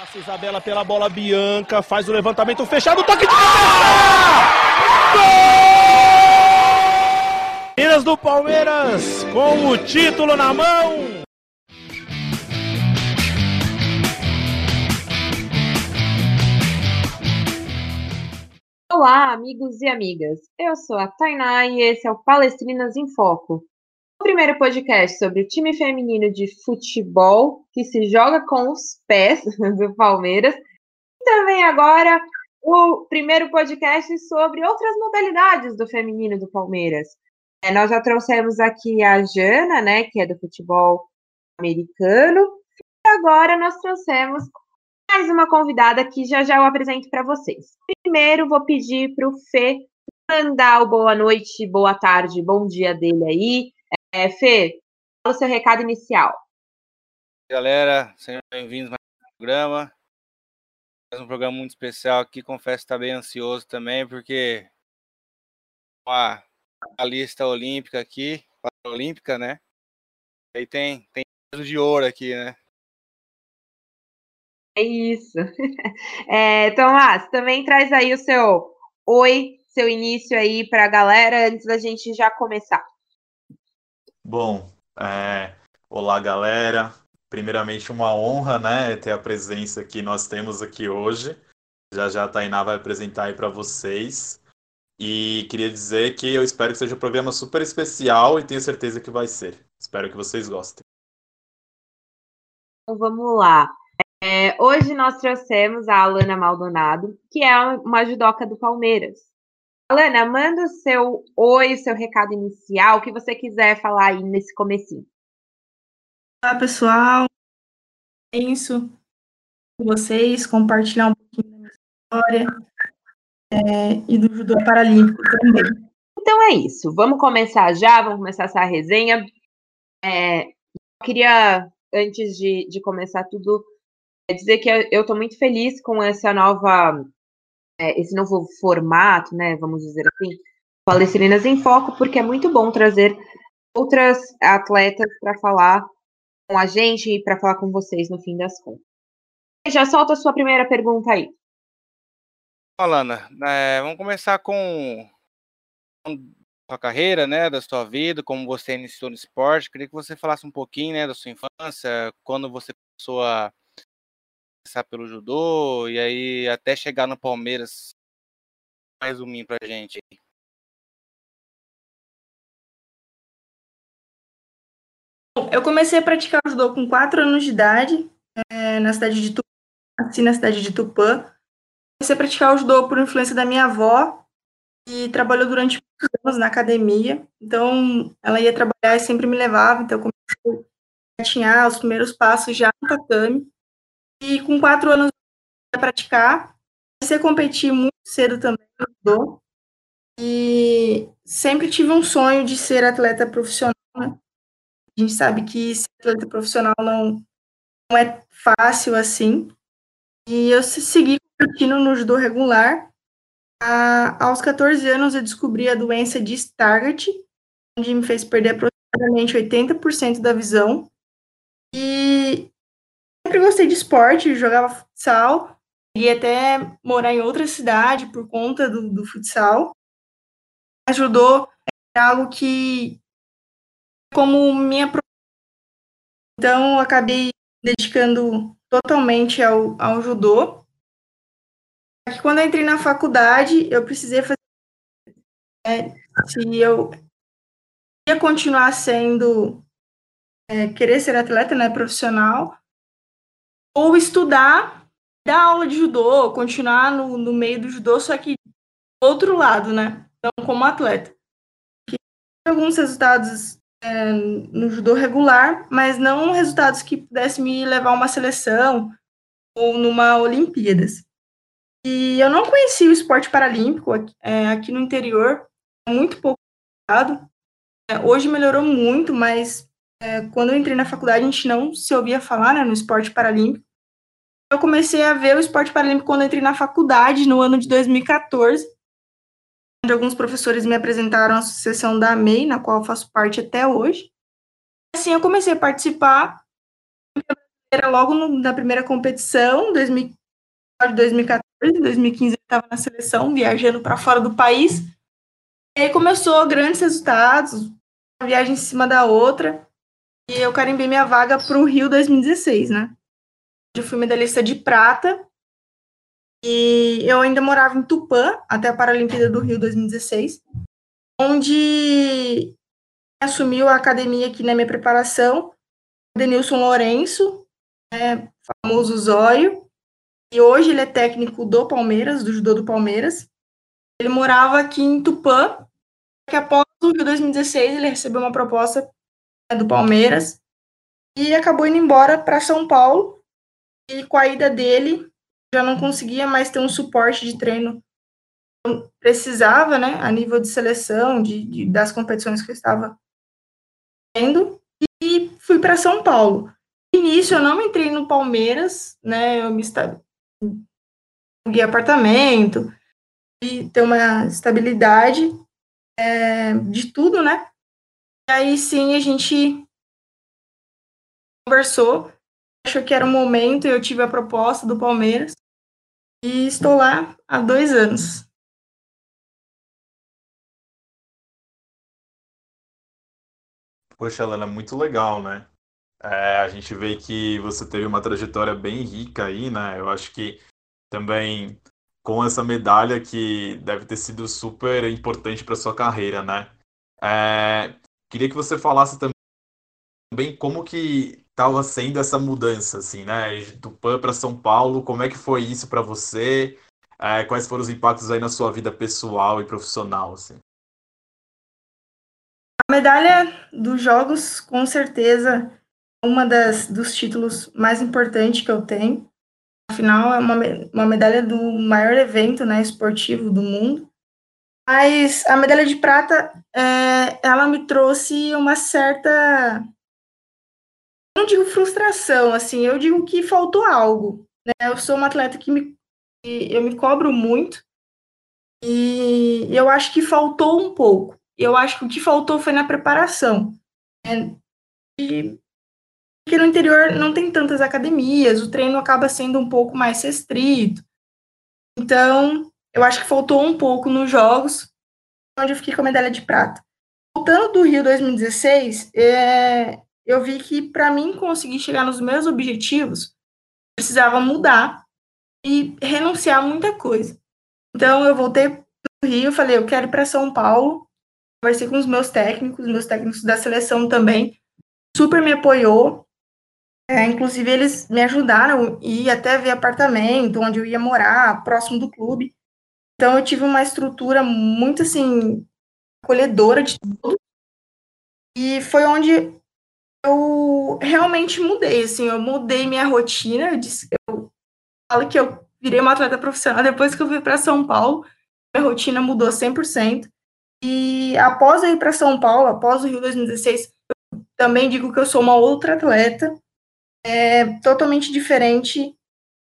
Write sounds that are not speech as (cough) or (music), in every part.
Passa Isabela pela bola Bianca, faz o levantamento fechado, toque de cabeça! Gol! Minas do Palmeiras com o título na mão. Olá, amigos e amigas. Eu sou a Tainá e esse é o Palestrinas em Foco. O primeiro podcast sobre o time feminino de futebol que se joga com os pés (laughs) do Palmeiras. E também agora o primeiro podcast sobre outras modalidades do feminino do Palmeiras. É, nós já trouxemos aqui a Jana, né, que é do futebol americano. E agora nós trouxemos mais uma convidada que já já eu apresento para vocês. Primeiro, vou pedir para o Fê mandar o boa noite, boa tarde, bom dia dele aí. É, Fê, fala o seu recado inicial. Galera, sejam bem-vindos mais um programa. Mais um programa muito especial aqui. Confesso que está bem ansioso também, porque uma a lista olímpica aqui, olímpica, né? Aí tem tem de ouro aqui, né? É isso. (laughs) É, Tomás, também traz aí o seu oi, seu início aí para a galera antes da gente já começar. Bom, é, olá galera. Primeiramente uma honra, né, ter a presença que nós temos aqui hoje. Já já a Tainá vai apresentar aí para vocês. E queria dizer que eu espero que seja um programa super especial e tenho certeza que vai ser. Espero que vocês gostem. Então vamos lá. É, hoje nós trouxemos a Alana Maldonado, que é uma judoca do Palmeiras. Alana, manda o seu oi, o seu recado inicial, o que você quiser falar aí nesse comecinho. Olá, pessoal. É isso com vocês, compartilhar um pouquinho da minha história é, e do judô paralímpico também. Então é isso. Vamos começar já, vamos começar essa resenha. É, eu queria, antes de, de começar tudo, dizer que eu estou muito feliz com essa nova, é, esse novo formato, né? Vamos dizer assim, Palestrinas em Foco, porque é muito bom trazer outras atletas para falar com a gente e para falar com vocês no fim das contas. Já solta a sua primeira pergunta aí. Alana, é, vamos começar com sua carreira, né, da sua vida, como você iniciou no esporte. Queria que você falasse um pouquinho, né, da sua infância, quando você começou a começar pelo judô e aí até chegar no Palmeiras. Mais um pra gente. Eu comecei a praticar judô com 4 anos de idade, é, na cidade de Tupã, na cidade de Tupã. Comecei a praticar judô por influência da minha avó, que trabalhou durante muitos anos na academia. Então, ela ia trabalhar e sempre me levava, então eu comecei a engatinhar os primeiros passos já no tatame. E com quatro anos a praticar, comecei a competir muito cedo também no judô. E sempre tive um sonho de ser atleta profissional, né? A gente sabe que ser atleta profissional não, não é fácil assim. E eu segui competindo no judô regular. A, aos 14 anos eu descobri a doença de Stargardt, onde me fez perder aproximadamente 80% da visão. E sempre gostei de esporte, jogava futsal, e até morar em outra cidade por conta do, do futsal. Ajudou é algo que como minha então acabei dedicando totalmente ao, ao judô. Quando eu entrei na faculdade, eu precisei fazer é, se eu ia continuar sendo é, querer ser atleta, né, profissional, ou estudar, dar aula de judô, continuar no, no meio do judô, só que outro lado, né? Então, como atleta. Que alguns resultados é, no judô regular, mas não resultados que pudessem me levar a uma seleção ou numa Olimpíadas. E eu não conhecia o esporte paralímpico é, aqui no interior, muito pouco. É, hoje melhorou muito, mas é, quando eu entrei na faculdade, a gente não se ouvia falar né, no esporte paralímpico. Eu comecei a ver o esporte paralímpico quando eu entrei na faculdade, no ano de 2014, onde alguns professores me apresentaram a associação da AMEI, na qual eu faço parte até hoje. Assim, eu comecei a participar era logo no, na primeira competição, 2000, 2014, 2015 ele estava na seleção, viajando para fora do país. E aí começou grandes resultados, uma viagem em cima da outra. E eu carimbei minha vaga para o Rio 2016, né? Eu fui medalhista de prata. E eu ainda morava em Tupã, até a Paralimpíada do Rio 2016, onde assumiu a academia aqui na minha preparação, Denilson Lourenço, né, famoso Zóio, e hoje ele é técnico do Palmeiras, do judô do Palmeiras. Ele morava aqui em Tupã, que após o Rio 2016 ele recebeu uma proposta do Palmeiras e acabou indo embora para São Paulo. E com a ida dele, já não conseguia mais ter um suporte de treino precisava, né, a nível de seleção, de, de das competições que eu estava tendo, e fui para São Paulo. No início eu não entrei no Palmeiras, né, eu me aluguei apartamento, e ter uma estabilidade é, de tudo, né? Aí sim a gente conversou, achou que era o momento, eu tive a proposta do Palmeiras e estou lá há dois anos. Poxa, Helena, muito legal, né? É, a gente vê que você teve uma trajetória bem rica aí, né? Eu acho que também com essa medalha que deve ter sido super importante para sua carreira, né? É, queria que você falasse também como que estava sendo essa mudança, assim, né? Do PAN para São Paulo, como é que foi isso para você? É, quais foram os impactos aí na sua vida pessoal e profissional, assim? A medalha dos Jogos, com certeza, é uma das dos títulos mais importantes que eu tenho. Afinal, é uma, uma medalha do maior evento né, esportivo do mundo. Mas a medalha de prata, é, ela me trouxe uma certa. Não digo frustração, assim, eu digo que faltou algo. Né? Eu sou uma atleta que me, eu me cobro muito e eu acho que faltou um pouco eu acho que o que faltou foi na preparação. Né? E, porque no interior não tem tantas academias, o treino acaba sendo um pouco mais restrito. Então, eu acho que faltou um pouco nos jogos, onde eu fiquei com a medalha de prata. Voltando do Rio 2016, é, eu vi que para mim conseguir chegar nos meus objetivos, precisava mudar e renunciar a muita coisa. Então, eu voltei do Rio, falei, eu quero ir para São Paulo, conversei com os meus técnicos, meus técnicos da seleção também, super me apoiou. É, inclusive, eles me ajudaram ir até ver apartamento, onde eu ia morar, próximo do clube. Então, eu tive uma estrutura muito, assim, acolhedora de tudo. E foi onde eu realmente mudei, assim, eu mudei minha rotina. Eu, disse, eu falo que eu virei uma atleta profissional depois que eu fui para São Paulo. Minha rotina mudou 100%. E após ir para São Paulo, após o Rio 2016, eu também digo que eu sou uma outra atleta, é, totalmente diferente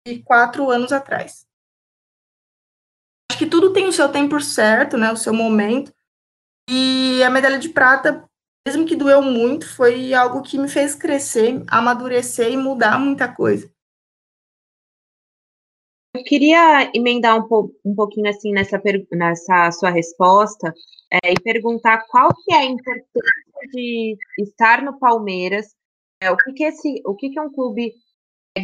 de quatro anos atrás. Tudo tem o seu tempo certo, né, o seu momento. E a medalha de prata, mesmo que doeu muito, foi algo que me fez crescer, amadurecer e mudar muita coisa. Eu queria emendar um, po um pouquinho assim nessa, nessa sua resposta é, e perguntar qual que é a importância de estar no Palmeiras, é, o que que esse, o que que um clube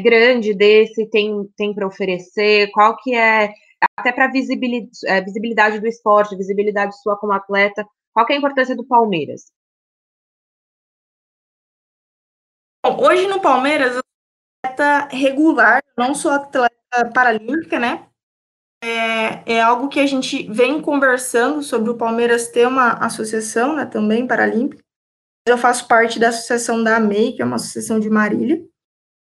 grande desse tem, tem para oferecer, qual que é até para visibilidade, é, visibilidade do esporte, visibilidade sua como atleta, qual é a importância do Palmeiras? Bom, hoje no Palmeiras eu sou atleta regular, não sou atleta paralímpica, né? É, é algo que a gente vem conversando sobre o Palmeiras ter uma associação, né, também paralímpica. Eu faço parte da associação da AMEI, que é uma associação de Marília.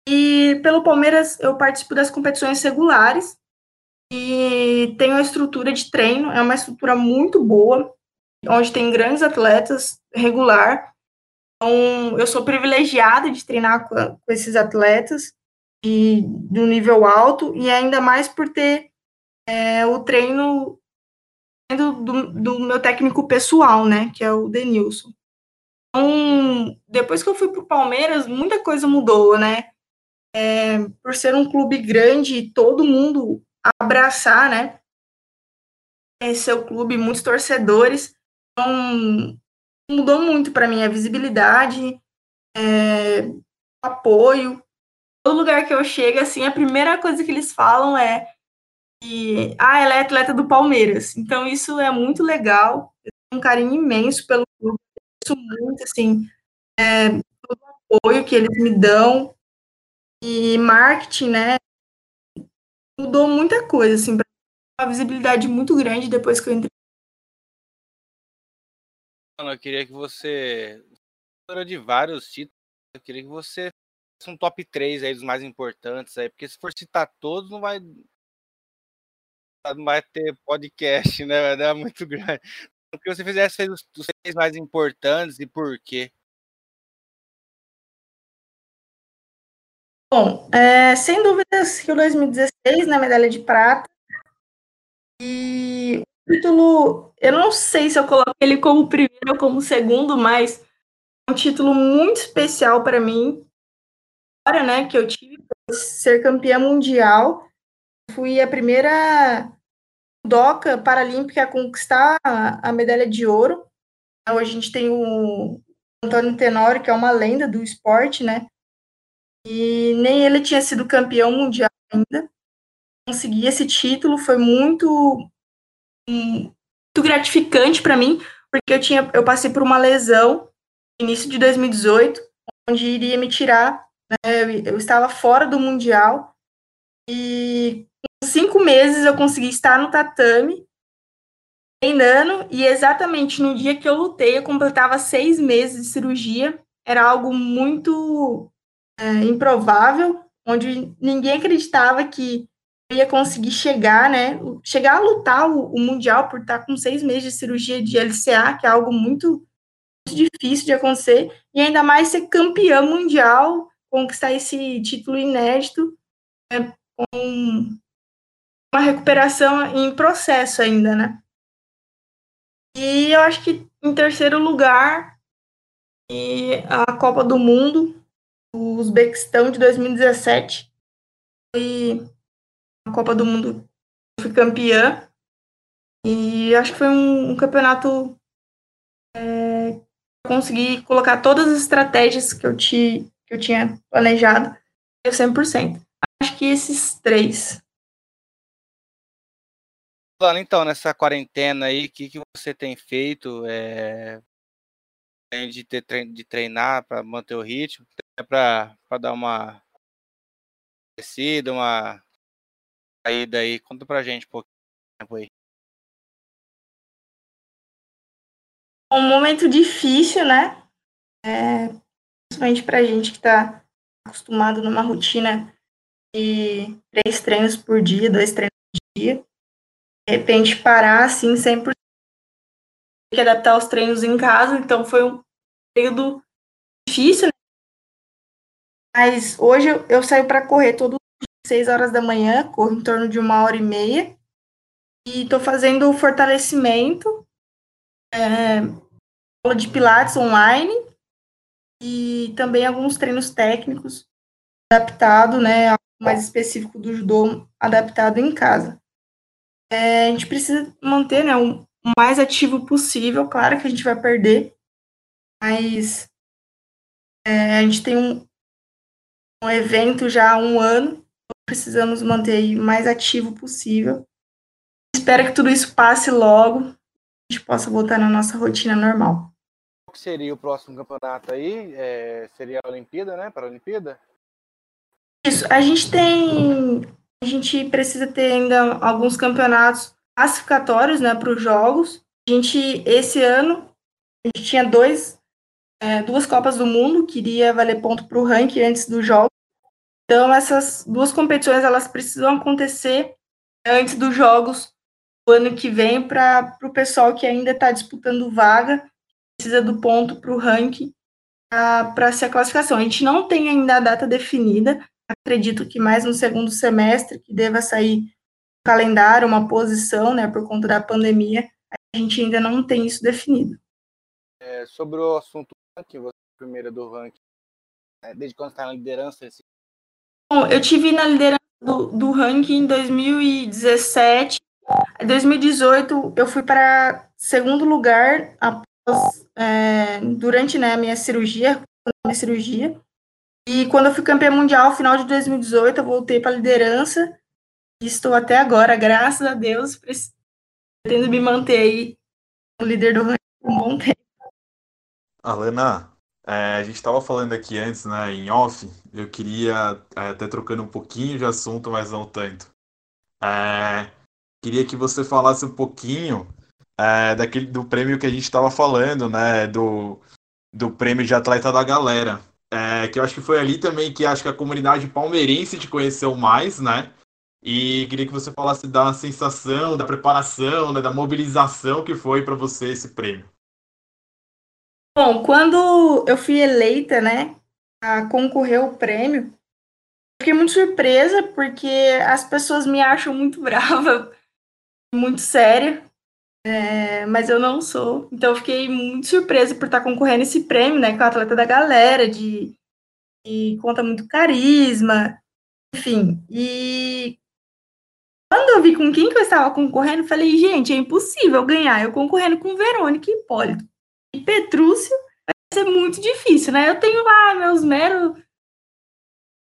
E pelo Palmeiras eu participo das competições regulares e tenho a estrutura de treino, é uma estrutura muito boa, onde tem grandes atletas regular. Então, eu sou privilegiada de treinar com, com esses atletas e de um nível alto, e ainda mais por ter é, o treino do, do, meu técnico pessoal, né, que é o Denilson. Então, depois que eu fui para o Palmeiras, muita coisa mudou, né? é, por ser um clube grande todo mundo abraçar, né? É seu clube, muitos torcedores. Então, mudou muito para mim a visibilidade, é, apoio. Todo lugar que eu chego, assim, a primeira coisa que eles falam é que ah, ela é atleta do Palmeiras. Então, isso é muito legal. Eu tenho um carinho imenso pelo clube. Isso muito, assim, é, todo o apoio que eles me dão. E marketing, né? Mudou muita coisa, assim, uma visibilidade muito grande depois que eu entrei. Eu queria que você. de vários títulos, eu queria que você um top 3 aí dos mais importantes aí, porque se for citar todos, não vai. Não vai ter podcast, né? Vai dar muito grande. O que você fizesse os, os três mais importantes e por quê? Bom, é, sem dúvidas que o 2016 na né, medalha de prata e o título, eu não sei se eu coloco ele como primeiro ou como segundo, mas é um título muito especial para mim. Agora, né, que eu tive ser campeã mundial, fui a primeira doca paralímpica a conquistar a, a medalha de ouro. Hoje a gente tem o Antônio Tenório, que é uma lenda do esporte, né? E nem ele tinha sido campeão mundial ainda. Conseguir esse título foi muito, muito gratificante para mim, porque eu tinha eu passei por uma lesão no início de 2018, onde iria me tirar, né, eu estava fora do mundial. E com cinco meses eu consegui estar no tatame treinando e exatamente no dia que eu lutei eu completava seis meses de cirurgia. Era algo muito é, improvável, onde ninguém acreditava que ia conseguir chegar, né? Chegar a lutar o, o, Mundial por estar com seis meses de cirurgia de LCA, que é algo muito, muito difícil de acontecer, e ainda mais ser campeã mundial, conquistar esse título inédito, né, com uma recuperação em processo ainda, né? E eu acho que em terceiro lugar, e a Copa do Mundo, o Uzbequistão de 2017. Foi a Copa do Mundo, fui campeã. E acho que foi um, um campeonato é, consegui colocar todas as estratégias que eu, te, que eu tinha planejado, deu 100%. Acho que esses três. Falando então nessa quarentena aí, o que, que você tem feito? É, de, ter, de treinar para manter o ritmo? É para dar uma descida, uma saída aí. Conta pra gente um pouquinho aí. Um momento difícil, né? É, principalmente pra gente que tá acostumado numa rotina de três treinos por dia, dois treinos por dia. De repente parar assim 100% que adaptar os treinos em casa, então foi um período difícil, né? Mas hoje eu, eu saio para correr todos os 6 horas da manhã, corro em torno de uma hora e meia. E estou fazendo fortalecimento, é, aula de pilates online e também alguns treinos técnicos adaptado, né, mais específico do judô adaptado em casa. É, a gente precisa manter, né, o mais ativo possível. Claro que a gente vai perder, mas é, a gente tem um, um evento já há um ano, precisamos manter o mais ativo possível. Espero que tudo isso passe logo, a gente possa voltar na nossa rotina normal. O que seria o próximo campeonato aí? É, seria a Olimpíada, né? Para a Olimpíada? Isso, a gente tem. A gente precisa ter ainda alguns campeonatos classificatórios né, para os jogos. A gente, esse ano, a gente tinha dois é, duas Copas do Mundo, que iria valer ponto para o ranking antes do jogo. Então, essas duas competições elas precisam acontecer antes dos jogos do ano que vem para o pessoal que ainda está disputando vaga, precisa do ponto para o ranking para ser a classificação. A gente não tem ainda a data definida, acredito que mais no segundo semestre que deva sair um calendário, uma posição, né, por conta da pandemia, a gente ainda não tem isso definido. É, sobre o assunto ranking, você é primeira do ranking, né? desde quando está na liderança, esse Bom, eu tive na liderança do, do ranking em 2017. Em 2018, eu fui para segundo lugar após, é, durante né, a minha cirurgia, minha cirurgia. E quando eu fui campeã mundial, final de 2018, eu voltei para a liderança. E estou até agora, graças a Deus, pretendo me manter aí líder do ranking um bom tempo. Alana, é, a gente estava falando aqui antes, né, em off, eu queria, é, até trocando um pouquinho de assunto, mas não tanto. É, queria que você falasse um pouquinho é, daquele, do prêmio que a gente estava falando, né, do, do prêmio de atleta da galera. É, que eu acho que foi ali também que acho que a comunidade palmeirense te conheceu mais, né? E queria que você falasse da sensação, da preparação, né, da mobilização que foi para você esse prêmio. Bom, quando eu fui eleita, né, a concorrer ao prêmio, fiquei muito surpresa porque as pessoas me acham muito (laughs) brava, muito séria, é, mas eu não sou. Então fiquei muito surpresa por estar concorrendo esse prêmio, né, com a atleta da galera, de, de conta muito carisma, enfim. E quando eu vi com quem que eu estava concorrendo, falei, gente, é impossível ganhar. Eu concorrendo com Verônica e Hipólito Petrúcio vai ser muito difícil, né? Eu tenho lá meus meros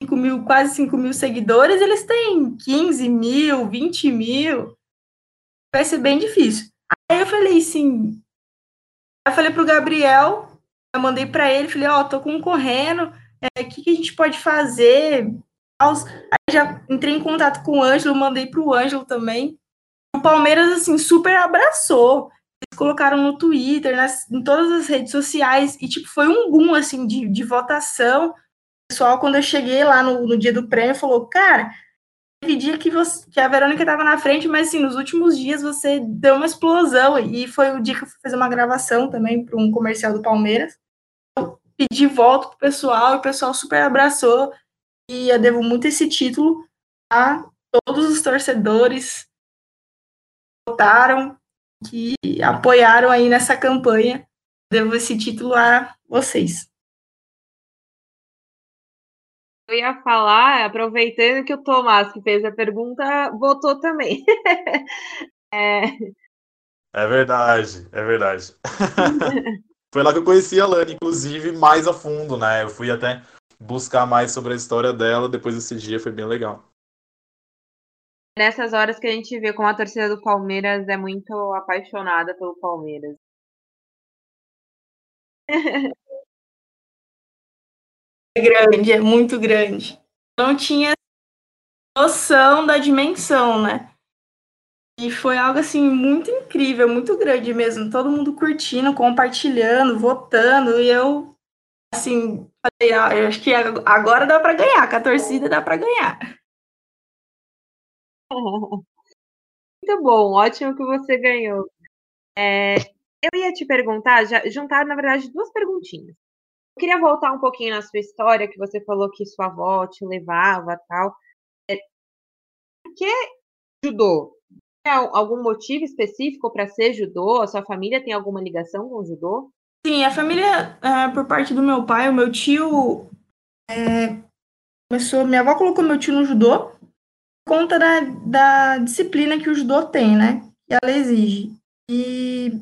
5 mil, quase 5 mil seguidores, eles têm 15 mil, 20 mil. Vai ser bem difícil. Aí eu falei assim. Eu falei pro Gabriel, eu mandei para ele, falei, ó, oh, tô concorrendo, o é, que, que a gente pode fazer? Aí já entrei em contato com o Ângelo, mandei pro Ângelo também. O Palmeiras, assim, super abraçou colocaram no Twitter, nas, em todas as redes sociais, e tipo, foi um boom assim de, de votação. O pessoal, quando eu cheguei lá no, no dia do prêmio, falou, cara, teve dia que, você, que a Verônica estava na frente, mas assim, nos últimos dias você deu uma explosão, e foi o dia que eu fui fazer uma gravação também para um comercial do Palmeiras. Eu pedi voto pro pessoal, e o pessoal super abraçou, e eu devo muito esse título a todos os torcedores votaram, que apoiaram aí nessa campanha. Devo esse título a vocês. Eu ia falar, aproveitando que o Tomás, que fez a pergunta, votou também. (laughs) é... é verdade, é verdade. (laughs) Foi lá que eu conheci a Lani, inclusive, mais a fundo, né? Eu fui até buscar mais sobre a história dela depois desse dia, foi bem legal nessas horas que a gente vê como a torcida do Palmeiras é muito apaixonada pelo Palmeiras. É grande, é muito grande. Não tinha noção da dimensão, né? E foi algo assim muito incrível, muito grande mesmo. Todo mundo curtindo, compartilhando, votando. E eu, assim, falei, ah, eu acho que agora dá para ganhar, com a torcida dá para ganhar. (laughs) Muito bom, ótimo que você ganhou. É, eu ia te perguntar, já, juntar, na verdade, duas perguntinhas. Eu queria voltar um pouquinho na sua história, que você falou que sua avó te levava tal. É, por que judô? Tem algum motivo específico para ser judô? A sua família tem alguma ligação com o judô? Sim, a família, é, por parte do meu pai, o meu tio é, começou. Minha avó colocou meu tio no judô conta da, da disciplina que o judô tem, né? Que ela exige. E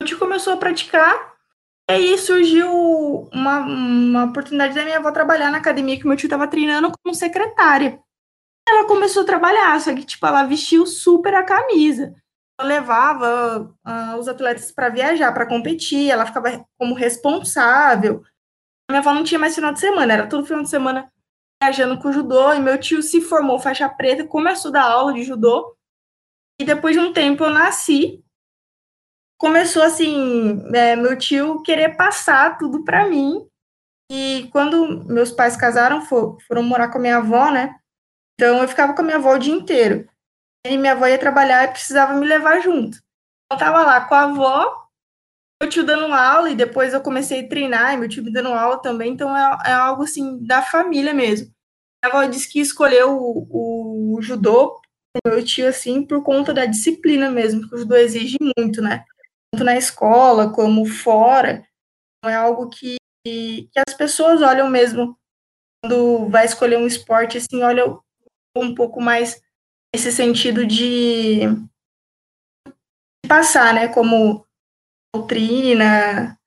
a gente começou a praticar, e aí surgiu uma, uma oportunidade da minha avó trabalhar na academia que meu tio estava treinando como secretária. Ela começou a trabalhar, só que tipo, ela vestiu super a camisa. Ela levava uh, os atletas para viajar, para competir, ela ficava como responsável. Minha avó não tinha mais final de semana, era todo final de semana viajando com judô, e meu tio se formou faixa preta, começou a dar aula de judô, e depois de um tempo eu nasci, começou assim, é, meu tio querer passar tudo para mim, e quando meus pais casaram, for, foram morar com a minha avó, né, então eu ficava com a minha avó o dia inteiro, e minha avó ia trabalhar e precisava me levar junto. Eu tava lá com a avó, meu tio dando aula, e depois eu comecei a treinar, e meu tio me dando aula também, então é, é algo assim da família mesmo. A avó disse que escolheu o, o judô, meu tio, assim, por conta da disciplina mesmo, que o judô exige muito, né? Tanto na escola como fora. Então, é algo que, que as pessoas olham mesmo quando vai escolher um esporte, assim, olha um pouco mais esse sentido de passar, né, como doutrina,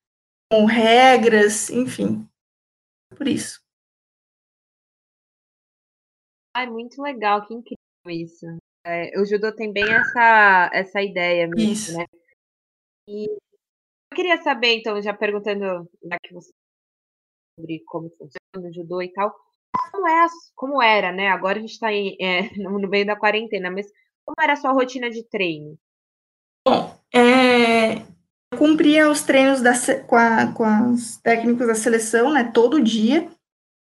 como regras, enfim. Por isso. Ai, muito legal, que incrível isso. É, o judô tem bem essa, essa ideia mesmo, Isso. né? E eu queria saber, então, já perguntando, já que você sobre como funciona o judô e tal, como, é, como era, né? Agora a gente está (laughs) no no meio da quarentena, mas como era a sua rotina de treino? Bom, é, cumpria os treinos da, com, a- com os técnicos da seleção, né, todo dia,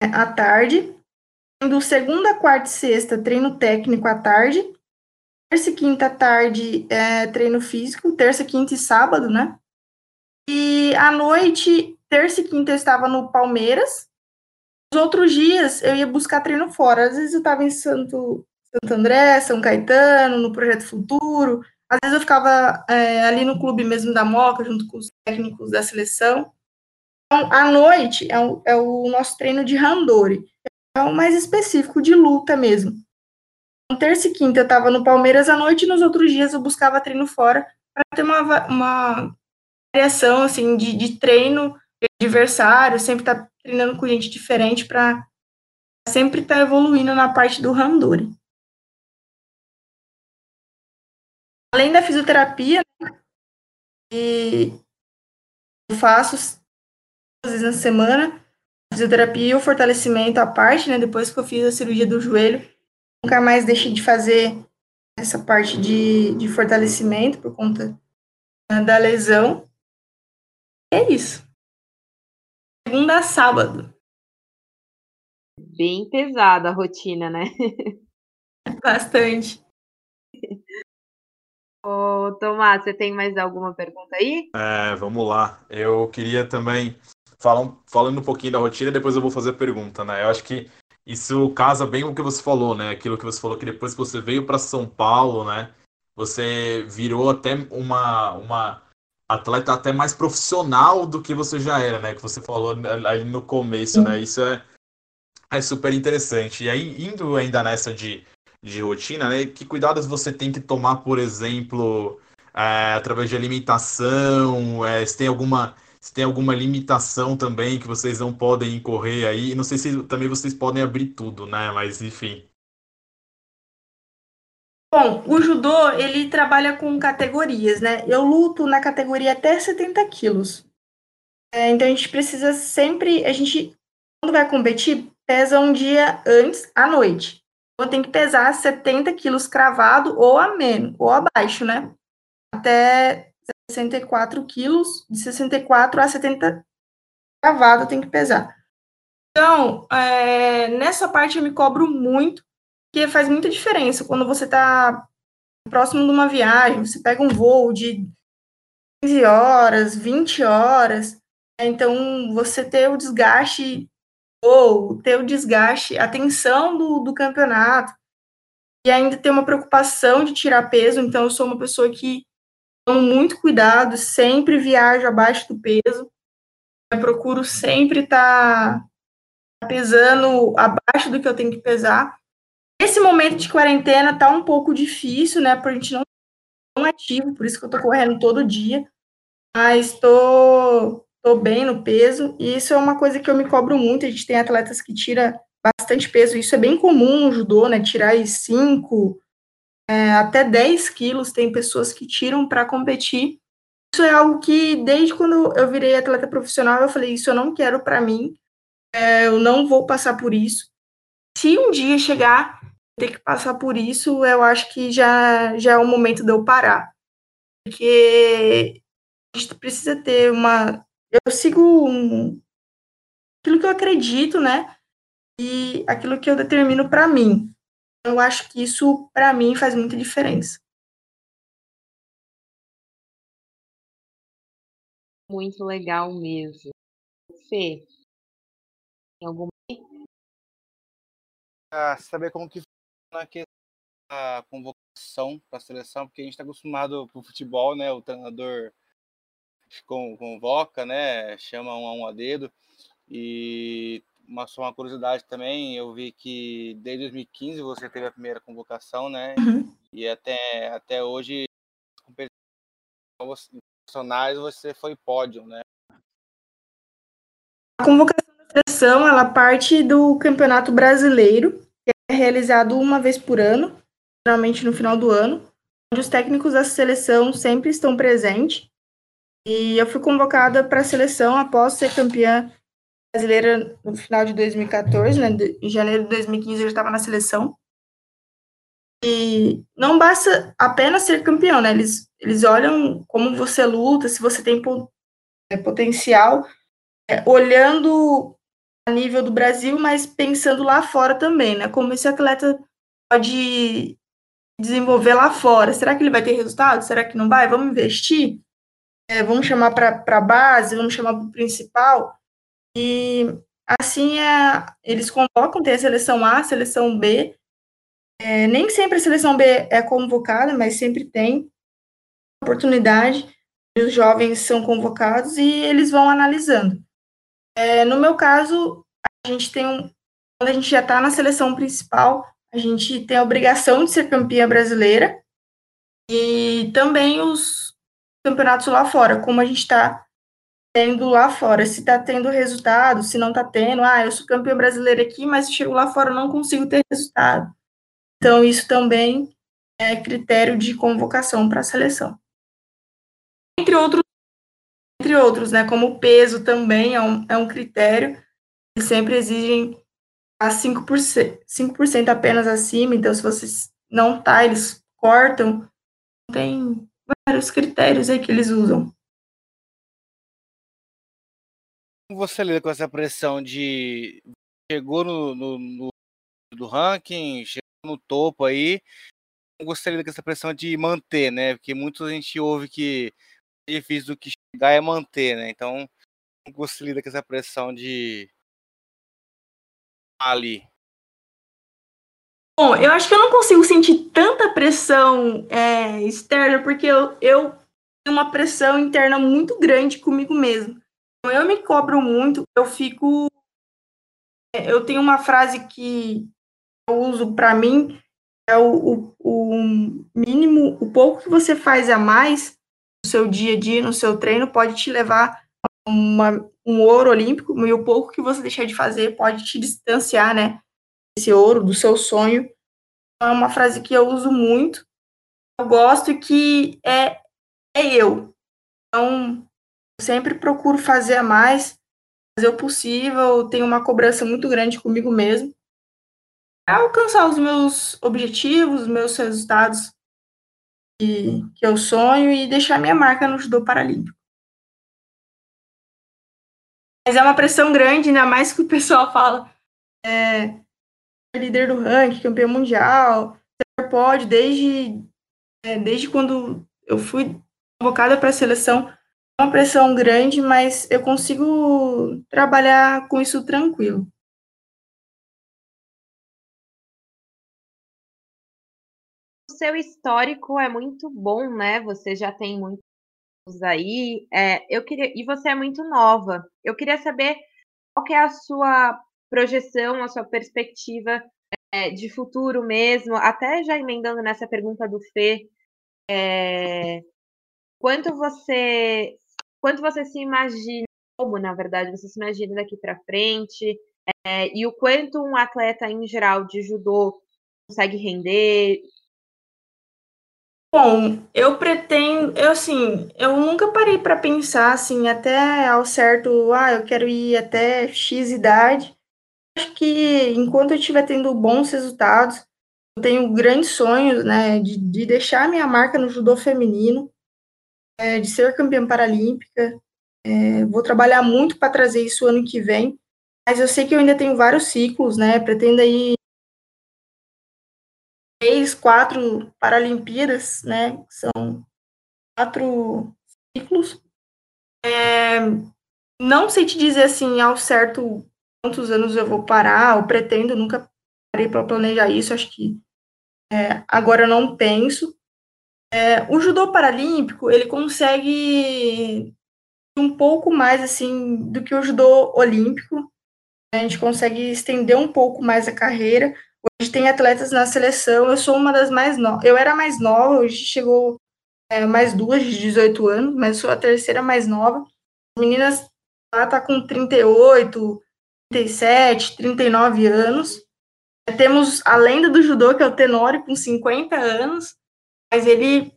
né, à tarde. Do segunda, quarta e sexta, treino técnico à tarde. Terça e quinta à tarde, é, treino físico. Terça, quinta e sábado, né? E à noite, terça e quinta eu estava no Palmeiras. Os outros dias eu ia buscar treino fora. Às vezes eu estava em Santo, Santo André, São Caetano, no Projeto Futuro. Às vezes eu ficava é, ali no clube mesmo da Moca, junto com os técnicos da seleção. Então, à noite é o, é o nosso treino de randori. É o mais específico de luta mesmo. Então, terça e quinta eu estava no Palmeiras à noite e nos outros dias eu buscava treino fora para ter uma, uma variação assim, de, de treino, de adversário, sempre estar treinando com gente diferente para sempre estar evoluindo na parte do randori. Além da fisioterapia, né, que eu faço duas vezes na semana, a fisioterapia e o fortalecimento à parte, né? Depois que eu fiz a cirurgia do joelho, nunca mais deixei de fazer essa parte de, de fortalecimento por conta né, da lesão. É isso. Segunda a sábado. Bem pesada a rotina, né? (laughs) Bastante. (laughs) Ô, Tomás, você tem mais alguma pergunta aí? É, vamos lá. Eu queria também falar falando um pouquinho da rotina, depois eu vou fazer a pergunta, né? Eu acho que isso casa bem com o que você falou, né? Aquilo que você falou que depois que você veio para São Paulo, né? Você virou até uma, uma atleta até mais profissional do que você já era, né? Que você falou ali no começo, né? Isso é, é super interessante. E aí, indo ainda nessa de, de rotina, né? Que cuidados você tem que tomar, por exemplo, é, através de alimentação? é, se tem alguma, se tem alguma limitação também que vocês não podem incorrer aí? Não sei se também vocês podem abrir tudo, né? Mas enfim. Bom, o judô, ele trabalha com categorias, né? Eu luto na categoria até 70 quilos. É, então, a gente precisa sempre... A gente, quando vai competir, pesa um dia antes, à noite. Tem que pesar 70 quilos cravado ou a menos, ou abaixo, né? Até 64 quilos, de 64 a 70 cravado tem que pesar. Então, é, nessa parte eu me cobro muito, porque faz muita diferença quando você está próximo de uma viagem, você pega um voo de 15 horas, 20 horas, né? então você ter o desgaste ou ter o desgaste, a tensão do, do campeonato, e ainda ter uma preocupação de tirar peso, então eu sou uma pessoa que tomo muito cuidado, sempre viajo abaixo do peso, eu procuro sempre estar tá pesando abaixo do que eu tenho que pesar, esse momento de quarentena tá um pouco difícil, né? Pra gente não tão ativo, por isso que eu tô correndo todo dia. Mas tô, tô bem no peso. E isso é uma coisa que eu me cobro muito. A gente tem atletas que tiram bastante peso. Isso é bem comum no judô, né? Tirar aí 5, é, até 10 quilos. Tem pessoas que tiram para competir. Isso é algo que, desde quando eu virei atleta profissional, eu falei: Isso eu não quero para mim. É, eu não vou passar por isso. Se um dia chegar ter que passar por isso, eu acho que já, já é o momento de eu parar. Porque a gente precisa ter uma. Eu sigo um, aquilo que eu acredito, né? E aquilo que eu determino para mim. Eu acho que isso, para mim, faz muita diferença. Muito legal mesmo. Fê, tem alguma Ah, saber como que funciona aqui a convocação para a seleção, porque a gente está acostumado para o futebol, né? O treinador convoca, né? Chama um a um a dedo. E uma, só uma curiosidade também, eu vi que desde 2015 você teve a primeira convocação, né? Uhum. E até, até hoje, profissionais, você foi pódio, né? A convocação da seleção, ela parte do Campeonato Brasileiro, que é realizado uma vez por ano, geralmente no final do ano, onde os técnicos da seleção sempre estão presentes. E eu fui convocada para a seleção após ser campeã brasileira no final de 2014, né? Em janeiro de 2015 eu estava na seleção. E não basta apenas ser campeão, né? Eles, eles olham como você luta, se você tem é, potencial, é, olhando a nível do Brasil, mas pensando lá fora também, né? Como esse atleta pode desenvolver lá fora. Será que ele vai ter resultado? Será que não vai? Vamos investir? É, vamos chamar para a base, vamos chamar para o principal. E assim é, eles convocam, tem a seleção A, a seleção B. É, nem sempre a seleção B é convocada, mas sempre tem oportunidade. Os jovens são convocados e eles vão analisando. É, no meu caso, a gente tem um. Quando a gente já está na seleção principal, a gente tem a obrigação de ser campeã brasileira e também os campeonatos lá fora, como a gente está tendo lá fora, se está tendo resultado, se não está tendo, ah, eu sou campeã brasileira aqui, mas chego lá fora não consigo ter resultado. Então, isso também é critério de convocação para a seleção. Entre outros, entre outros, né, como o peso também é um, é um critério, eles sempre exigem a 5%, 5% apenas acima, então se vocês não tá, eles cortam. Tem vários critérios aí que eles usam. Como você lida com essa pressão de chegou no, no, no do ranking, chegou no topo aí, como você lida com essa pressão de manter, né? Porque muita gente ouve que é difícil do que chegar é manter, né? Então, como você lida com essa pressão de ali? Bom, eu acho que eu não consigo sentir tanta pressão é, externa, porque eu, eu tenho uma pressão interna muito grande comigo mesmo. Então, eu me cobro muito, eu fico. É, eu tenho uma frase que eu uso para mim, é o, o, o mínimo, o pouco que você faz a mais no seu dia a dia, no seu treino, pode te levar a uma, um ouro olímpico, e o pouco que você deixar de fazer pode te distanciar, né? Esse ouro, do seu sonho. É uma frase que eu uso muito. Eu gosto que é, é eu. Então, eu sempre procuro fazer a mais, fazer o possível, tenho uma cobrança muito grande comigo mesmo. Para alcançar os meus objetivos, os meus resultados que, que eu sonho e deixar minha marca no judô paralímpico. Mas é uma pressão grande, ainda mais que o pessoal fala. É, líder do ranking, campeão mundial, pode, desde, é, desde quando eu fui convocada para a seleção, é uma pressão grande, mas eu consigo trabalhar com isso tranquilo. O seu histórico é muito bom, né? Você já tem muito aí. É, eu queria, e você é muito nova. Eu queria saber qual que é a sua projeção, a sua perspectiva é, de futuro mesmo, até já emendando nessa pergunta do Fê, é, quanto você quanto você se imagina, como na verdade você se imagina daqui para frente, é, e o quanto um atleta em geral de judô consegue render, Bom, eu pretendo, eu assim, eu nunca parei para pensar assim, até ao certo, ah, eu quero ir até X idade. Acho que enquanto eu estiver tendo bons resultados, eu tenho grandes sonhos, né, de, de deixar minha marca no judô feminino, é, de ser campeã paralímpica. É, vou trabalhar muito para trazer isso ano que vem, mas eu sei que eu ainda tenho vários ciclos, né, pretendo aí três, quatro Paralimpíadas, né? São quatro ciclos. É, não sei te dizer assim ao certo quantos anos eu vou parar, eu pretendo, nunca parei para planejar isso, acho que é, agora eu não penso. É, o judô paralímpico, ele consegue um pouco mais assim do que o judô olímpico. a gente consegue estender um pouco mais a carreira. Hoje tem atletas na seleção, eu sou uma das mais novas. Eu era mais nova, hoje chegou é, mais duas de 18 anos, mas sou a terceira mais nova. As meninas lá tá com 38, 37, 39 anos. Temos a lenda do judô, que é o Tenório, com 50 anos, mas ele,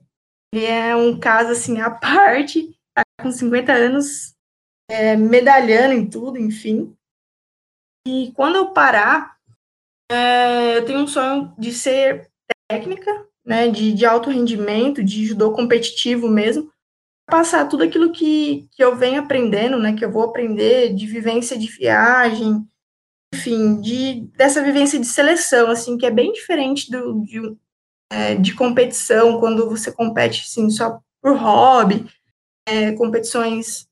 ele é um caso assim à parte, tá com 50 anos, é, medalhando em tudo, enfim. E quando eu parar, é, eu tenho um sonho de ser técnica, né, de, de alto rendimento, de judô competitivo mesmo, passar tudo aquilo que, que eu venho aprendendo, né, que eu vou aprender de vivência de viagem, enfim, de, dessa vivência de seleção, assim, que é bem diferente do, de, é, de competição, quando você compete, assim, só por hobby, é, competições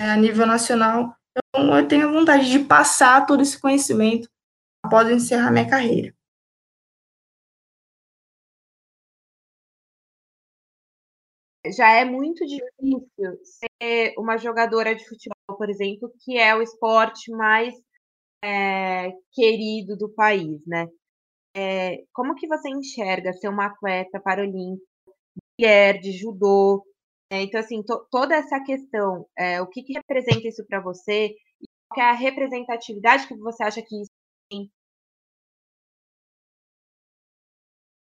é, a nível nacional. Então, eu tenho vontade de passar todo esse conhecimento após encerrar minha carreira. Já é muito difícil ser uma jogadora de futebol, por exemplo, que é o esporte mais é, querido do país, né? É, como que você enxerga ser uma atleta paralímpica, mulher de judô? É, então, assim, to, toda essa questão, é, o que, que representa isso para você? E qual é a representatividade que você acha que isso tem?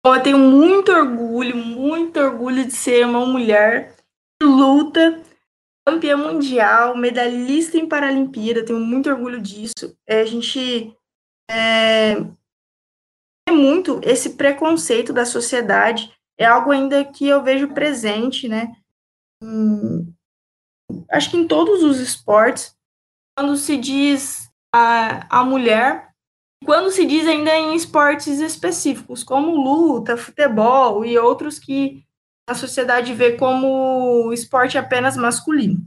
Eu tenho muito orgulho, muito orgulho de ser uma mulher que luta campeã mundial, medalhista em Paralimpíada, tenho muito orgulho disso. É, a gente é, é muito esse preconceito da sociedade, é algo ainda que eu vejo presente, né? Em, acho que em todos os esportes, quando se diz a, a mulher, quando se diz ainda em esportes específicos, como luta, futebol e outros que a sociedade vê como esporte apenas masculino.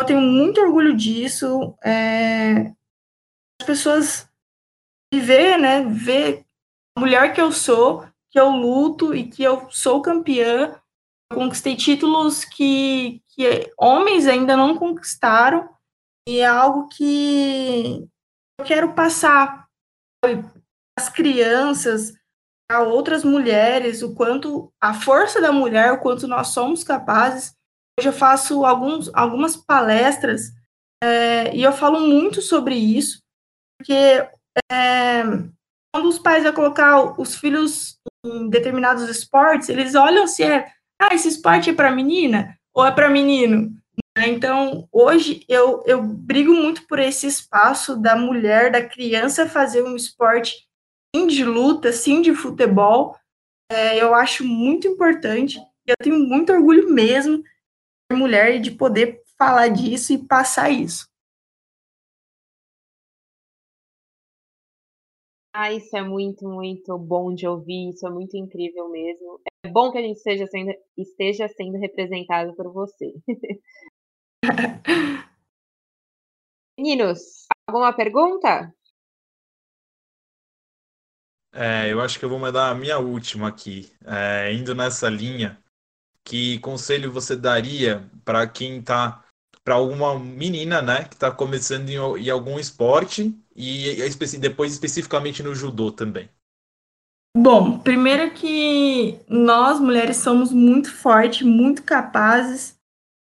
Eu tenho muito orgulho disso. É, as pessoas ver, né, ver a mulher que eu sou, que eu luto e que eu sou campeã. Eu conquistei títulos que, que homens ainda não conquistaram e é algo que eu quero passar as crianças, a outras mulheres, o quanto a força da mulher, o quanto nós somos capazes. Hoje eu faço alguns, algumas palestras é, e eu falo muito sobre isso, porque é, quando os pais vão colocar os filhos em determinados esportes, eles olham se é, ah, esse esporte é para menina ou é para menino. Então, hoje eu, eu brigo muito por esse espaço da mulher, da criança fazer um esporte sim de luta, sim de futebol, é, eu acho muito importante. Eu tenho muito orgulho mesmo de mulher e de poder falar disso e passar isso. Ah, isso é muito, muito bom de ouvir, isso é muito incrível mesmo. É bom que a gente esteja sendo, esteja sendo representado por você. (laughs) (laughs) Meninos, alguma pergunta? É, eu acho que eu vou mandar a minha última aqui, é, indo nessa linha. Que conselho você daria para quem tá, para alguma menina, né, que está começando em, em, algum esporte e depois especificamente no judô também? Bom, primeiro que nós mulheres somos muito fortes, muito capazes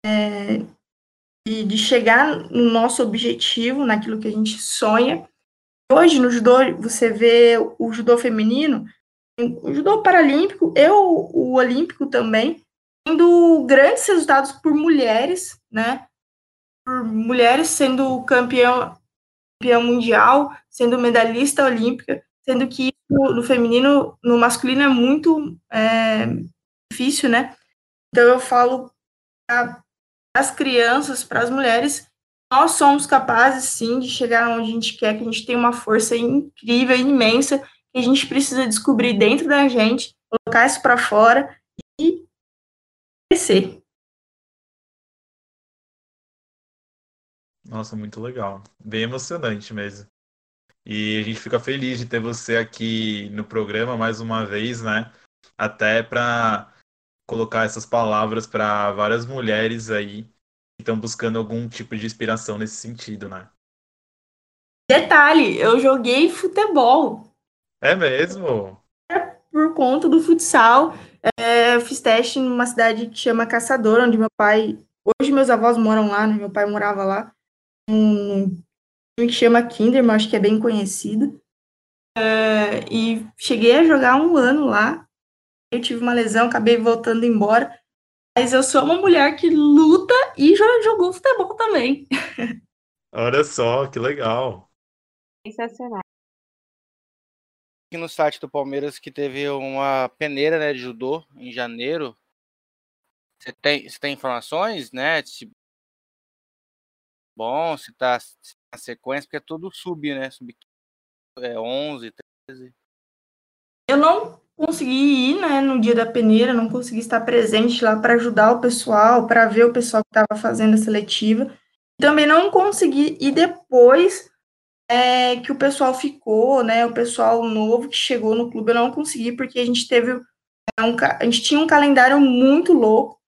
é, de, de chegar no nosso objetivo, naquilo que a gente sonha. Hoje, no judô, você vê o judô feminino, o judô paralímpico e o, olímpico também, tendo grandes resultados por mulheres, né? Por mulheres sendo campeão, campeão mundial, sendo medalhista olímpica, sendo que no, no feminino, no masculino é muito é, difícil, né? Então eu falo as crianças, para as mulheres, nós somos capazes, sim, de chegar onde a gente quer, que a gente tem uma força incrível, imensa, que a gente precisa descobrir dentro da gente, colocar isso para fora e crescer. Nossa, muito legal. Bem emocionante mesmo. E a gente fica feliz de ter você aqui no programa mais uma vez, né? Até para colocar essas palavras para várias mulheres aí estão buscando algum tipo de inspiração nesse sentido, né? Detalhe, eu joguei futebol. É mesmo? Por conta do futsal. É, eu fiz teste numa cidade que chama Caçador, onde meu pai. Hoje meus avós moram lá, né? Meu pai morava lá. Um time que chama Kinderman, acho que é bem conhecido. É, e cheguei a jogar um ano lá. Eu tive uma lesão, acabei voltando embora. Mas eu sou uma mulher que luta e já jogou futebol também. Olha só, que legal. Sensacional. Aqui no site do Palmeiras que teve uma peneira né, de judô em janeiro. Você tem, você tem informações, né? Se bom, se tá na sequência, porque é tudo sub, né? Sub é 11, 13. Eu não consegui ir né, no dia da peneira, não consegui estar presente lá para ajudar o pessoal, para ver o pessoal que estava fazendo a seletiva. Também não consegui ir depois é, que o pessoal ficou, né, o pessoal novo que chegou no clube, eu não consegui, porque a gente teve é, um, a gente tinha um calendário muito louco,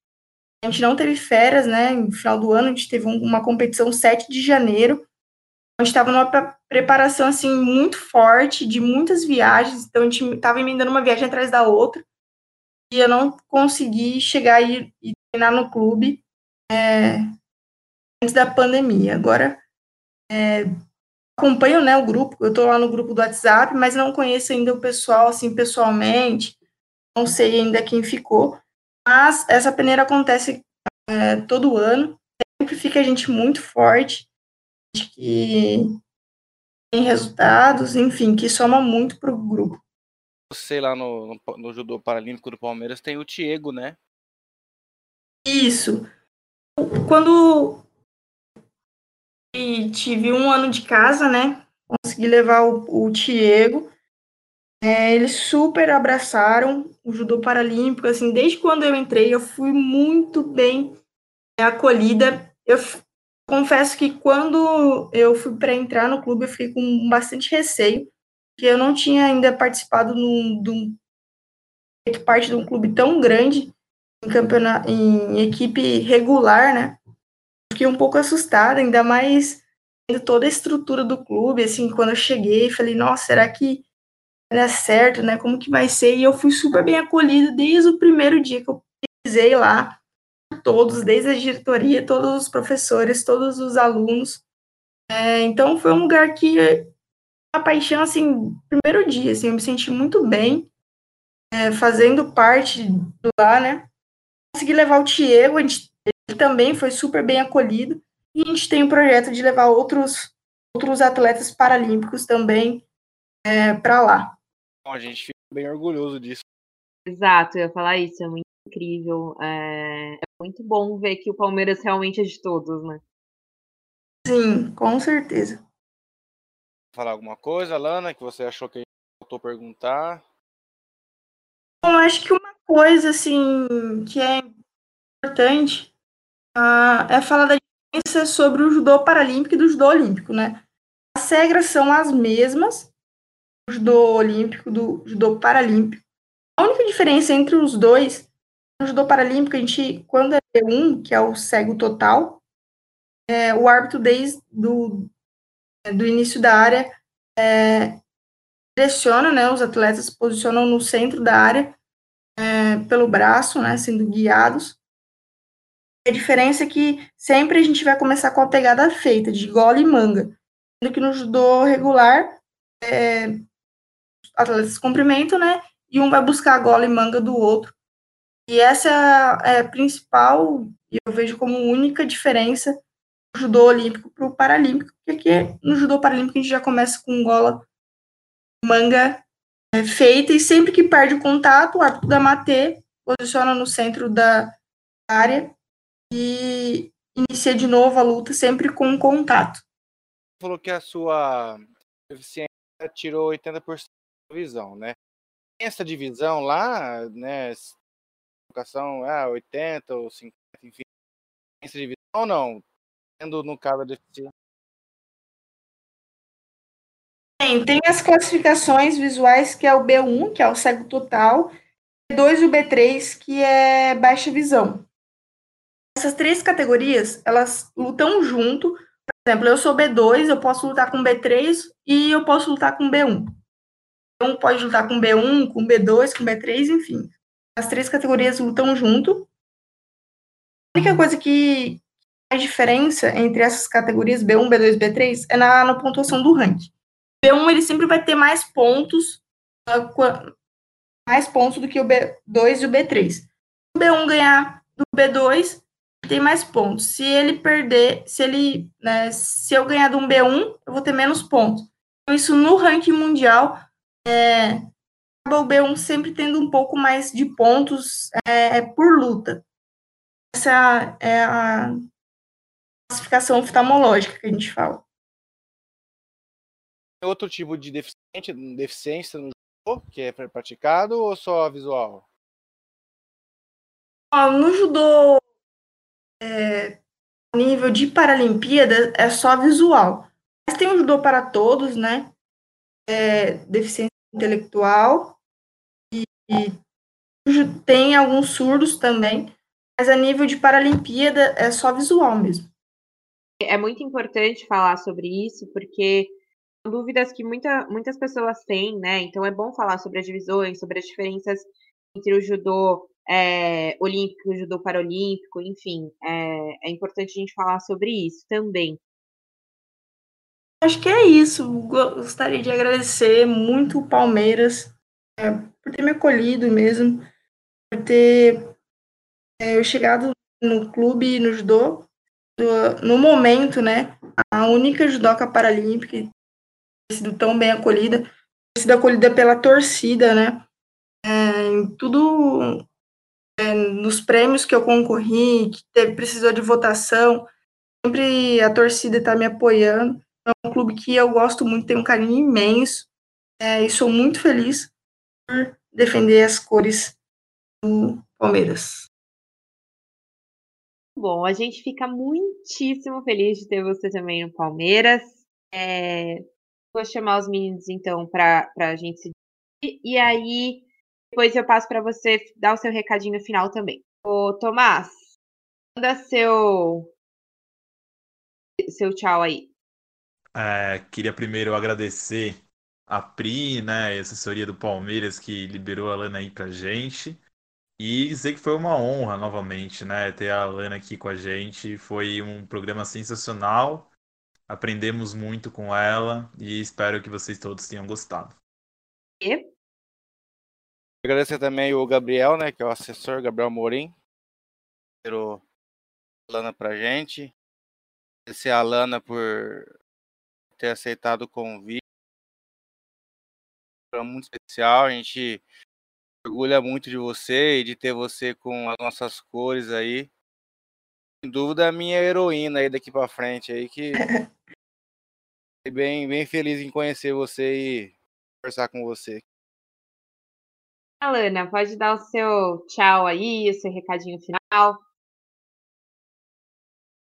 a gente não teve férias, né, no final do ano, a gente teve uma competição 7 de janeiro, estava numa preparação assim muito forte, de muitas viagens, então a gente estava emendando uma viagem atrás da outra, e eu não consegui chegar e, e treinar no clube é, antes da pandemia. Agora, é, acompanho né, o grupo, eu estou lá no grupo do WhatsApp, mas não conheço ainda o pessoal assim pessoalmente, não sei ainda quem ficou, mas essa peneira acontece é, todo ano, sempre fica a gente muito forte, que tem resultados, enfim, que soma muito para o grupo. Você lá no, no, no, judô paralímpico do Palmeiras tem o Diego, né? Isso. Quando tive um ano de casa, né? Consegui levar o, o Diego. É, eles super abraçaram o judô paralímpico, assim, desde quando eu entrei, eu fui muito bem acolhida. Eu confesso que quando eu fui para entrar no clube, eu fiquei com bastante receio, porque eu não tinha ainda participado de um parte de um clube tão grande em campeonato, em equipe regular, né? Fiquei um pouco assustada, ainda mais vendo toda a estrutura do clube, assim, quando eu cheguei, falei, nossa, será que vai dar certo, né? Como que vai ser? E eu fui super bem acolhida desde o primeiro dia que eu pisei lá todos, desde a diretoria, todos os professores, todos os alunos. É, então foi um lugar que a paixão, assim, primeiro dia, assim, eu me senti muito bem é, fazendo parte do lá, né? Consegui levar o Diego, a gente, ele também foi super bem acolhido. E a gente tem um projeto de levar outros, outros atletas paralímpicos também é, para lá. A gente fica bem orgulhoso disso. Exato, eu ia falar isso, é muito incrível. É, é muito bom ver que o Palmeiras realmente é de todos, né? Sim, com certeza. Falar alguma coisa, Lana, que você achou que faltou perguntar? Eu acho que uma coisa, assim, que é importante uh, é falar da diferença sobre o judô paralímpico e do judô olímpico, né? As regras são as mesmas do judô olímpico, do judô paralímpico. A única diferença entre os dois no judô paralímpico, a gente, quando é um que é o cego total, é, o árbitro desde do, do início da área é, direciona, né, os atletas se posicionam no centro da área é, pelo braço, né, sendo guiados. A diferença é que sempre a gente vai começar com a pegada feita, de gola e manga. Sendo que no judô regular, é, atletas cumprimentam, né, e um vai buscar a gola e manga do outro e essa é a principal, e eu vejo como única diferença do judô olímpico para o paralímpico, porque aqui no judô paralímpico a gente já começa com gola manga é, feita, e sempre que perde o contato, o árbitro da mate posiciona no centro da área e inicia de novo a luta sempre com contato. Falou que a sua eficiência tirou 80% da visão, né? Essa divisão lá, né, educação, ah, 80 ou 50, enfim, divisão ou não? Tendo no caso a deficiência. Tem, tem as classificações visuais, que é o B1, que é o cego total, B2 e o B3, que é baixa visão. Essas três categorias, elas lutam junto Por exemplo, eu sou B2, eu posso lutar com B3 e eu posso lutar com B1. Um pode lutar com B1, com B2, com B3, enfim. As três categorias lutam junto. A única coisa que faz diferença entre essas categorias B1, B2 e B3 é na, na pontuação do ranking. B1 ele sempre vai ter mais pontos, mais pontos do que o B2 e o B3. Se o B1 ganhar do B2, tem mais pontos. Se ele perder, se ele, né, se eu ganhar de um B1, eu vou ter menos pontos. Então, isso no ranking mundial é, acaba o B1 sempre tendo um pouco mais de pontos é, é por luta. Essa é a classificação oftalmológica que a gente fala. Outro tipo de deficiência, deficiência no judô que é praticado ou só visual? No judô, é, nível de Paralimpíada, é só visual. Mas tem o judô para todos, né? É, deficiência intelectual e, e tem alguns surdos também, mas a nível de Paralimpíada é só visual mesmo. É muito importante falar sobre isso, porque são dúvidas que muita, muitas pessoas têm, né? Então é bom falar sobre as divisões, sobre as diferenças entre o judô é, olímpico, o judô paralímpico, enfim. É, é importante a gente falar sobre isso também. Acho que é isso. Gostaria de agradecer muito o Palmeiras é, por ter me acolhido mesmo, por ter é, chegado no clube, no judô, no momento, né, a única judoca paralímpica ter sido tão bem acolhida, ter sido acolhida pela torcida, né, é, tudo, é, nos prêmios que eu concorri, que teve, precisou de votação, sempre a torcida está me apoiando, é um clube que eu gosto muito, tenho um carinho imenso, é, e sou muito feliz por defender as cores do Palmeiras. Bom, a gente fica muitíssimo feliz de ter você também no Palmeiras. É, vou chamar os meninos, então, para a gente se. E aí, depois eu passo para você dar o seu recadinho final também. Ô, Tomás, manda seu, seu tchau aí. É, queria primeiro agradecer a Pri, né, a assessoria do Palmeiras que liberou a Lana aí pra gente. E dizer que foi uma honra novamente, né, ter a Lana aqui com a gente. Foi um programa sensacional. Aprendemos muito com ela e espero que vocês todos tenham gostado. E? Agradecer também o Gabriel, né, que é o assessor, Gabriel Morim, tirou a Lana pra gente. Agradecer a Lana por ter aceitado o convite. Foi muito especial, a gente orgulha muito de você e de ter você com as nossas cores aí. Sem dúvida, a minha heroína aí daqui para frente aí, que (laughs) bem, bem feliz em conhecer você e conversar com você. Alana, pode dar o seu tchau aí, o seu recadinho final.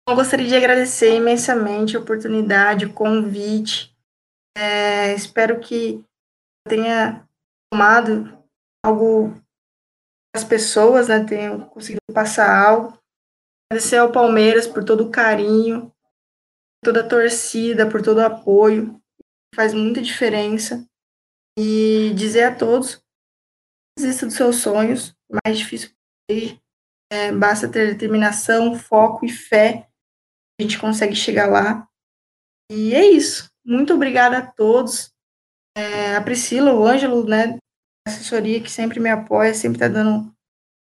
Eu gostaria de agradecer imensamente a oportunidade, o convite. É, espero que tenha tomado algo as pessoas, né, tenham conseguido passar algo. Agradecer ao Palmeiras por todo o carinho, toda a torcida, por todo o apoio, faz muita diferença. E dizer a todos, desista dos seus sonhos, mais difícil que é, basta ter determinação, foco e fé, a gente consegue chegar lá. E é isso. Muito obrigada a todos. É, a Priscila, o Ângelo, né, assessoria que sempre me apoia, sempre está dando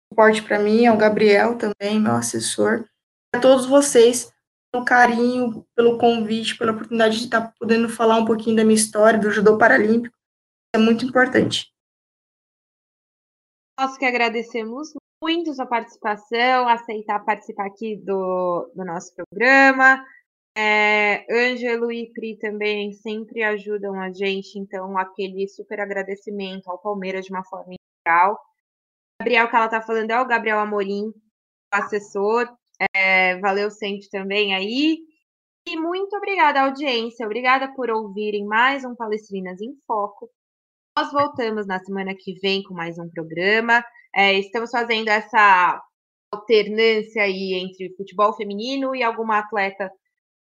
suporte para mim, ao Gabriel também, meu assessor, a todos vocês pelo carinho, pelo convite, pela oportunidade de estar tá podendo falar um pouquinho da minha história, do judô paralímpico, é muito importante. Nós que agradecemos muito sua participação, aceitar participar aqui do, do nosso programa. É, Ângelo e Pri também sempre ajudam a gente, então aquele super agradecimento ao Palmeiras de uma forma geral. Gabriel, que ela está falando, é o Gabriel Amorim, assessor. É, valeu sempre também aí. E muito obrigada, audiência. Obrigada por ouvirem mais um Palestrinas em Foco. Nós voltamos na semana que vem com mais um programa. É, estamos fazendo essa alternância aí entre futebol feminino e alguma atleta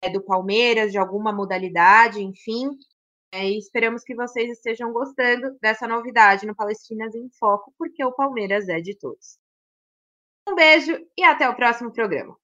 do Palmeiras, de alguma modalidade, enfim. É, e esperamos que vocês estejam gostando dessa novidade no Palestinas em Foco, porque o Palmeiras é de todos. Um beijo e até o próximo programa.